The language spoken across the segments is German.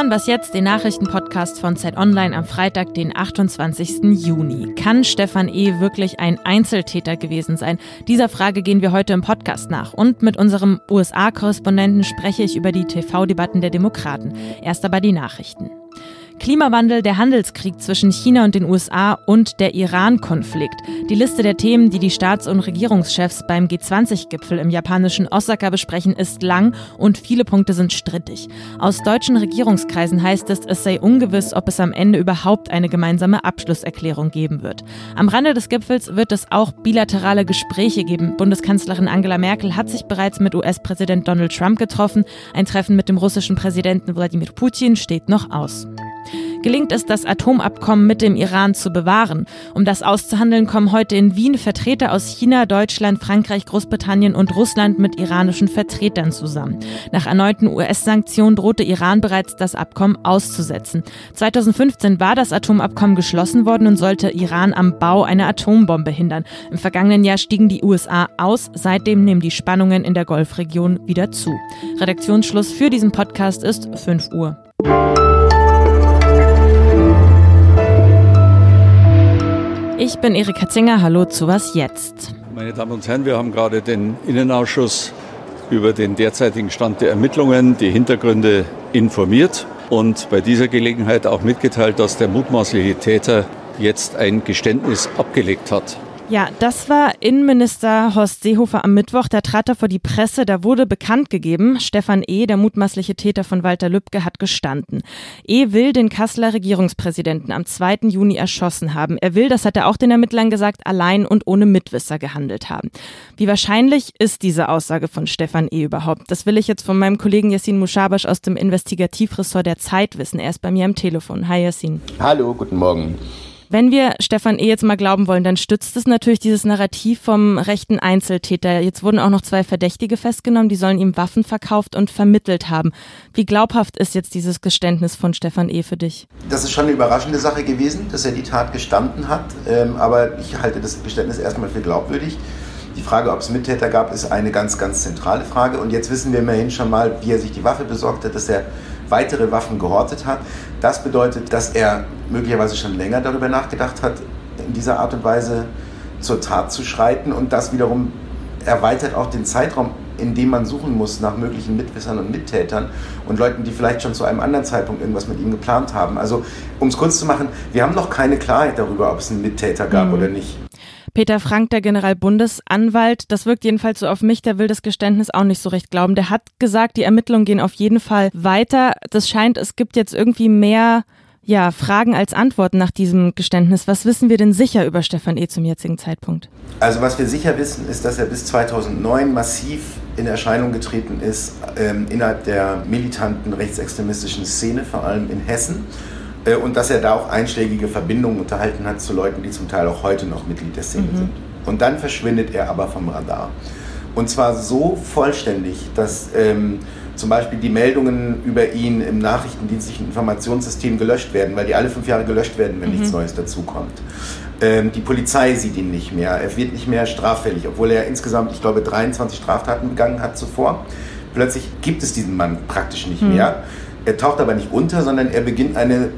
hören was jetzt, den Nachrichtenpodcast von Zeit Online am Freitag, den 28. Juni. Kann Stefan E. wirklich ein Einzeltäter gewesen sein? Dieser Frage gehen wir heute im Podcast nach. Und mit unserem USA-Korrespondenten spreche ich über die TV-Debatten der Demokraten. Erst aber die Nachrichten. Klimawandel, der Handelskrieg zwischen China und den USA und der Iran-Konflikt. Die Liste der Themen, die die Staats- und Regierungschefs beim G20-Gipfel im japanischen Osaka besprechen, ist lang und viele Punkte sind strittig. Aus deutschen Regierungskreisen heißt es, es sei ungewiss, ob es am Ende überhaupt eine gemeinsame Abschlusserklärung geben wird. Am Rande des Gipfels wird es auch bilaterale Gespräche geben. Bundeskanzlerin Angela Merkel hat sich bereits mit US-Präsident Donald Trump getroffen. Ein Treffen mit dem russischen Präsidenten Wladimir Putin steht noch aus gelingt es, das Atomabkommen mit dem Iran zu bewahren. Um das auszuhandeln, kommen heute in Wien Vertreter aus China, Deutschland, Frankreich, Großbritannien und Russland mit iranischen Vertretern zusammen. Nach erneuten US-Sanktionen drohte Iran bereits, das Abkommen auszusetzen. 2015 war das Atomabkommen geschlossen worden und sollte Iran am Bau einer Atombombe hindern. Im vergangenen Jahr stiegen die USA aus. Seitdem nehmen die Spannungen in der Golfregion wieder zu. Redaktionsschluss für diesen Podcast ist 5 Uhr. Ich bin Erika Zinger. Hallo zu Was Jetzt? Meine Damen und Herren, wir haben gerade den Innenausschuss über den derzeitigen Stand der Ermittlungen, die Hintergründe informiert und bei dieser Gelegenheit auch mitgeteilt, dass der mutmaßliche Täter jetzt ein Geständnis abgelegt hat. Ja, das war Innenminister Horst Seehofer am Mittwoch. Da trat er vor die Presse. Da wurde bekannt gegeben, Stefan E., der mutmaßliche Täter von Walter Lübcke, hat gestanden. E. will den Kasseler Regierungspräsidenten am 2. Juni erschossen haben. Er will, das hat er auch den Ermittlern gesagt, allein und ohne Mitwisser gehandelt haben. Wie wahrscheinlich ist diese Aussage von Stefan E. überhaupt? Das will ich jetzt von meinem Kollegen Yassin Mushabash aus dem Investigativressort der Zeit wissen. Er ist bei mir am Telefon. Hi Yassin. Hallo, guten Morgen. Wenn wir Stefan E. jetzt mal glauben wollen, dann stützt es natürlich dieses Narrativ vom rechten Einzeltäter. Jetzt wurden auch noch zwei Verdächtige festgenommen, die sollen ihm Waffen verkauft und vermittelt haben. Wie glaubhaft ist jetzt dieses Geständnis von Stefan E. für dich? Das ist schon eine überraschende Sache gewesen, dass er die Tat gestanden hat. Ähm, aber ich halte das Geständnis erstmal für glaubwürdig. Die Frage, ob es Mittäter gab, ist eine ganz, ganz zentrale Frage. Und jetzt wissen wir immerhin schon mal, wie er sich die Waffe besorgt hat, dass er weitere Waffen gehortet hat. Das bedeutet, dass er möglicherweise schon länger darüber nachgedacht hat, in dieser Art und Weise zur Tat zu schreiten. Und das wiederum erweitert auch den Zeitraum, in dem man suchen muss nach möglichen Mitwissern und Mittätern und Leuten, die vielleicht schon zu einem anderen Zeitpunkt irgendwas mit ihm geplant haben. Also, um es kurz zu machen, wir haben noch keine Klarheit darüber, ob es einen Mittäter gab mhm. oder nicht. Peter Frank, der Generalbundesanwalt, das wirkt jedenfalls so auf mich, der will das Geständnis auch nicht so recht glauben. Der hat gesagt, die Ermittlungen gehen auf jeden Fall weiter. Das scheint, es gibt jetzt irgendwie mehr ja, Fragen als Antworten nach diesem Geständnis. Was wissen wir denn sicher über Stefan E. zum jetzigen Zeitpunkt? Also was wir sicher wissen, ist, dass er bis 2009 massiv in Erscheinung getreten ist ähm, innerhalb der militanten rechtsextremistischen Szene, vor allem in Hessen. Äh, und dass er da auch einschlägige Verbindungen unterhalten hat zu Leuten, die zum Teil auch heute noch Mitglied der Szene mhm. sind. Und dann verschwindet er aber vom Radar. Und zwar so vollständig, dass ähm, zum Beispiel die Meldungen über ihn im nachrichtendienstlichen Informationssystem gelöscht werden, weil die alle fünf Jahre gelöscht werden, wenn mhm. nichts Neues dazukommt. Ähm, die Polizei sieht ihn nicht mehr, er wird nicht mehr straffällig, obwohl er insgesamt, ich glaube, 23 Straftaten begangen hat zuvor. Plötzlich gibt es diesen Mann praktisch nicht mhm. mehr. Er taucht aber nicht unter, sondern er beginnt eine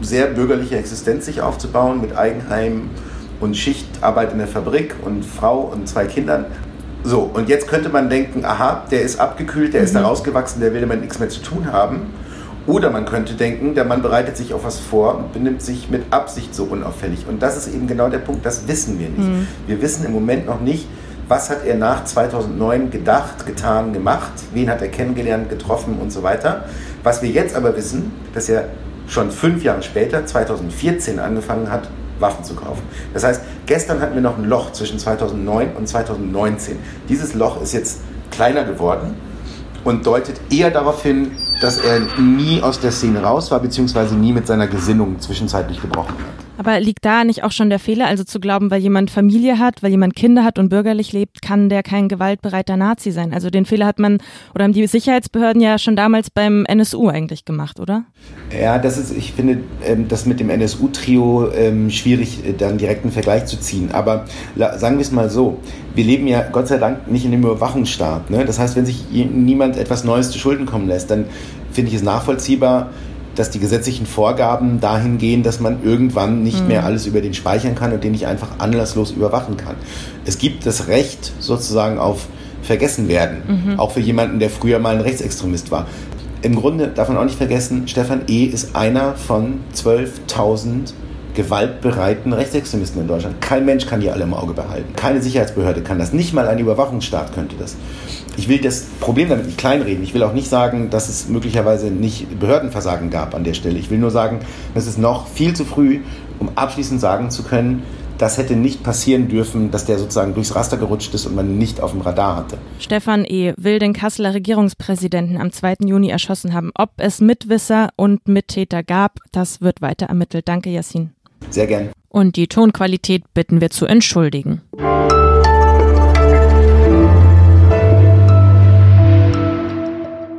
sehr bürgerliche Existenz sich aufzubauen mit Eigenheim und Schichtarbeit in der Fabrik und Frau und zwei Kindern. So, und jetzt könnte man denken, aha, der ist abgekühlt, der mhm. ist da rausgewachsen, der will damit nichts mehr zu tun haben. Oder man könnte denken, der Mann bereitet sich auf was vor und benimmt sich mit Absicht so unauffällig. Und das ist eben genau der Punkt, das wissen wir nicht. Mhm. Wir wissen im Moment noch nicht, was hat er nach 2009 gedacht, getan, gemacht, wen hat er kennengelernt, getroffen und so weiter. Was wir jetzt aber wissen, dass er schon fünf Jahre später, 2014, angefangen hat, Waffen zu kaufen. Das heißt, gestern hatten wir noch ein Loch zwischen 2009 und 2019. Dieses Loch ist jetzt kleiner geworden und deutet eher darauf hin, dass er nie aus der Szene raus war, beziehungsweise nie mit seiner Gesinnung zwischenzeitlich gebrochen hat. Aber liegt da nicht auch schon der Fehler, also zu glauben, weil jemand Familie hat, weil jemand Kinder hat und bürgerlich lebt, kann der kein gewaltbereiter Nazi sein? Also den Fehler hat man oder haben die Sicherheitsbehörden ja schon damals beim NSU eigentlich gemacht, oder? Ja, das ist, ich finde, ähm, das mit dem NSU-Trio ähm, schwierig, äh, dann direkt einen Vergleich zu ziehen. Aber sagen wir es mal so, wir leben ja Gott sei Dank nicht in einem Überwachungsstaat. Ne? Das heißt, wenn sich niemand etwas Neues zu Schulden kommen lässt, dann finde ich es nachvollziehbar, dass die gesetzlichen Vorgaben dahin gehen, dass man irgendwann nicht mhm. mehr alles über den speichern kann und den nicht einfach anlasslos überwachen kann. Es gibt das Recht sozusagen auf vergessen werden, mhm. auch für jemanden, der früher mal ein Rechtsextremist war. Im Grunde darf man auch nicht vergessen, Stefan E. ist einer von 12.000 gewaltbereiten Rechtsextremisten in Deutschland. Kein Mensch kann die alle im Auge behalten. Keine Sicherheitsbehörde kann das. Nicht mal ein Überwachungsstaat könnte das. Ich will das Problem damit nicht kleinreden. Ich will auch nicht sagen, dass es möglicherweise nicht Behördenversagen gab an der Stelle. Ich will nur sagen, es ist noch viel zu früh, um abschließend sagen zu können, das hätte nicht passieren dürfen, dass der sozusagen durchs Raster gerutscht ist und man nicht auf dem Radar hatte. Stefan E. will den Kasseler Regierungspräsidenten am 2. Juni erschossen haben. Ob es Mitwisser und Mittäter gab, das wird weiter ermittelt. Danke, Yassin. Sehr gern. Und die Tonqualität bitten wir zu entschuldigen.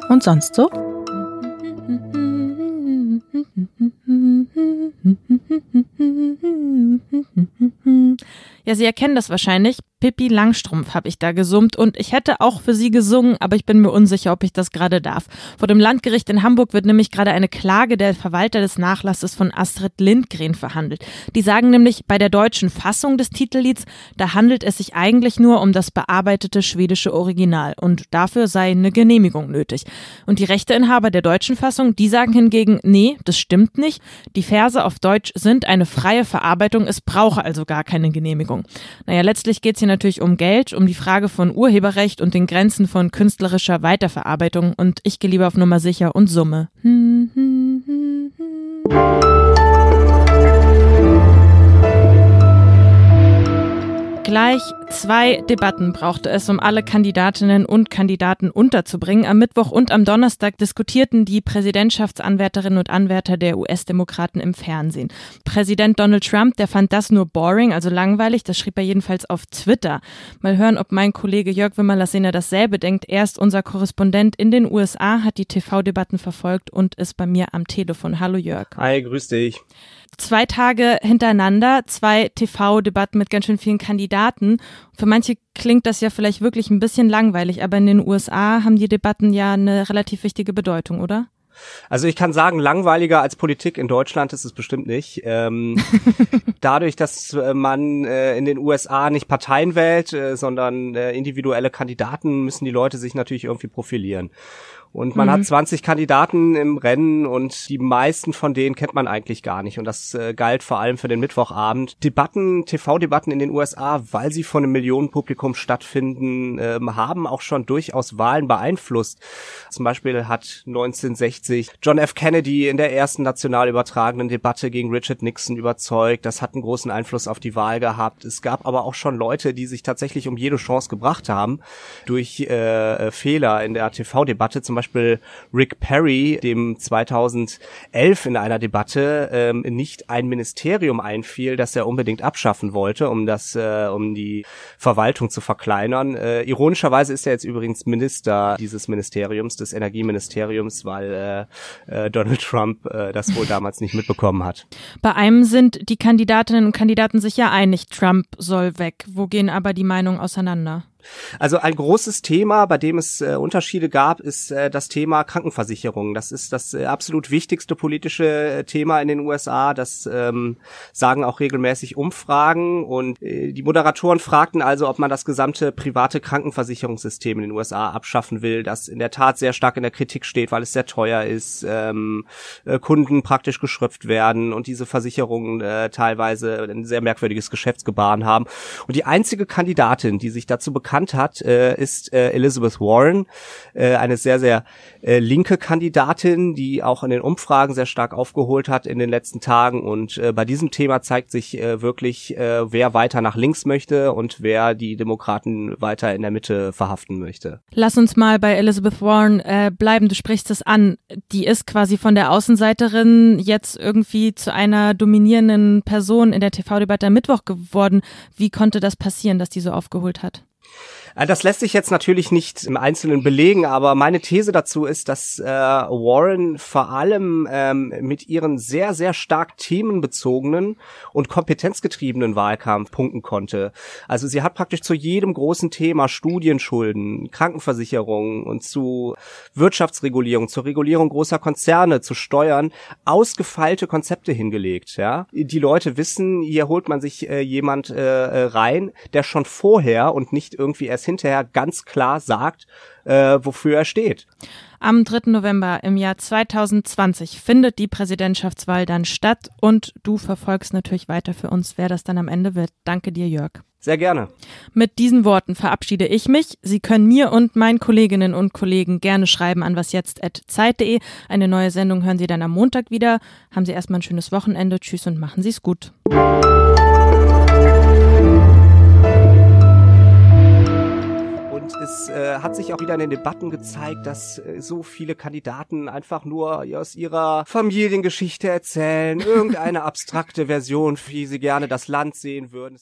Und sonst so? Ja, Sie erkennen das wahrscheinlich. Pippi Langstrumpf habe ich da gesummt und ich hätte auch für sie gesungen, aber ich bin mir unsicher, ob ich das gerade darf. Vor dem Landgericht in Hamburg wird nämlich gerade eine Klage der Verwalter des Nachlasses von Astrid Lindgren verhandelt. Die sagen nämlich, bei der deutschen Fassung des Titellieds, da handelt es sich eigentlich nur um das bearbeitete schwedische Original und dafür sei eine Genehmigung nötig. Und die Rechteinhaber der deutschen Fassung, die sagen hingegen, nee, das stimmt nicht. Die Verse auf Deutsch sind eine freie Verarbeitung, es brauche also gar keine Genehmigung. Naja, letztlich geht es hier natürlich um Geld, um die Frage von Urheberrecht und den Grenzen von künstlerischer Weiterverarbeitung und ich gehe lieber auf Nummer sicher und Summe. Hm, hm, hm, Gleich zwei Debatten brauchte es, um alle Kandidatinnen und Kandidaten unterzubringen. Am Mittwoch und am Donnerstag diskutierten die Präsidentschaftsanwärterinnen und Anwärter der US-Demokraten im Fernsehen. Präsident Donald Trump, der fand das nur boring, also langweilig. Das schrieb er jedenfalls auf Twitter. Mal hören, ob mein Kollege Jörg Wimmerlassiner dasselbe denkt. Er ist unser Korrespondent in den USA, hat die TV-Debatten verfolgt und ist bei mir am Telefon. Hallo Jörg. Hi, grüß dich zwei Tage hintereinander, zwei TV-Debatten mit ganz schön vielen Kandidaten. Für manche klingt das ja vielleicht wirklich ein bisschen langweilig, aber in den USA haben die Debatten ja eine relativ wichtige Bedeutung, oder? Also ich kann sagen, langweiliger als Politik in Deutschland ist es bestimmt nicht. Ähm, dadurch, dass äh, man äh, in den USA nicht Parteien wählt, äh, sondern äh, individuelle Kandidaten, müssen die Leute sich natürlich irgendwie profilieren. Und man mhm. hat 20 Kandidaten im Rennen und die meisten von denen kennt man eigentlich gar nicht. Und das äh, galt vor allem für den Mittwochabend. Debatten, TV-Debatten in den USA, weil sie von einem Millionenpublikum stattfinden, ähm, haben auch schon durchaus Wahlen beeinflusst. Zum Beispiel hat 1960 John F. Kennedy in der ersten national übertragenen Debatte gegen Richard Nixon überzeugt. Das hat einen großen Einfluss auf die Wahl gehabt. Es gab aber auch schon Leute, die sich tatsächlich um jede Chance gebracht haben durch äh, Fehler in der TV-Debatte. Zum Beispiel Rick Perry, dem 2011 in einer Debatte ähm, nicht ein Ministerium einfiel, das er unbedingt abschaffen wollte, um das, äh, um die Verwaltung zu verkleinern. Äh, ironischerweise ist er jetzt übrigens Minister dieses Ministeriums, des Energieministeriums, weil äh, äh, Donald Trump äh, das wohl damals nicht mitbekommen hat. Bei einem sind die Kandidatinnen und Kandidaten sich ja einig, Trump soll weg. Wo gehen aber die Meinungen auseinander? Also ein großes Thema, bei dem es äh, Unterschiede gab, ist äh, das Thema Krankenversicherung. Das ist das äh, absolut wichtigste politische äh, Thema in den USA. Das ähm, sagen auch regelmäßig Umfragen. Und äh, die Moderatoren fragten also, ob man das gesamte private Krankenversicherungssystem in den USA abschaffen will, das in der Tat sehr stark in der Kritik steht, weil es sehr teuer ist, ähm, äh, Kunden praktisch geschröpft werden und diese Versicherungen äh, teilweise ein sehr merkwürdiges Geschäftsgebaren haben. Und die einzige Kandidatin, die sich dazu bekannt bekannt hat, äh, ist äh, Elizabeth Warren, äh, eine sehr, sehr linke Kandidatin, die auch in den Umfragen sehr stark aufgeholt hat in den letzten Tagen. Und bei diesem Thema zeigt sich wirklich, wer weiter nach links möchte und wer die Demokraten weiter in der Mitte verhaften möchte. Lass uns mal bei Elizabeth Warren bleiben. Du sprichst es an. Die ist quasi von der Außenseiterin jetzt irgendwie zu einer dominierenden Person in der TV-Debatte am Mittwoch geworden. Wie konnte das passieren, dass die so aufgeholt hat? Äh, das lässt sich jetzt natürlich nicht im Einzelnen belegen, aber meine These dazu ist, dass äh, Warren vor allem ähm, mit ihren sehr, sehr stark themenbezogenen und kompetenzgetriebenen Wahlkampf punkten konnte. Also sie hat praktisch zu jedem großen Thema Studienschulden, Krankenversicherung und zu Wirtschaftsregulierung, zur Regulierung großer Konzerne, zu Steuern ausgefeilte Konzepte hingelegt. Ja, die Leute wissen, hier holt man sich äh, jemand äh, äh rein, der schon vorher und nicht irgendwie erst hinterher ganz klar sagt, äh, wofür er steht. Am 3. November im Jahr 2020 findet die Präsidentschaftswahl dann statt und du verfolgst natürlich weiter für uns, wer das dann am Ende wird. Danke dir, Jörg. Sehr gerne. Mit diesen Worten verabschiede ich mich. Sie können mir und meinen Kolleginnen und Kollegen gerne schreiben an wasjetzt.zeit.de. Eine neue Sendung hören Sie dann am Montag wieder. Haben Sie erstmal ein schönes Wochenende. Tschüss und machen Sie es gut. Es äh, hat sich auch wieder in den Debatten gezeigt, dass äh, so viele Kandidaten einfach nur aus ihrer Familiengeschichte erzählen, irgendeine abstrakte Version, wie sie gerne das Land sehen würden.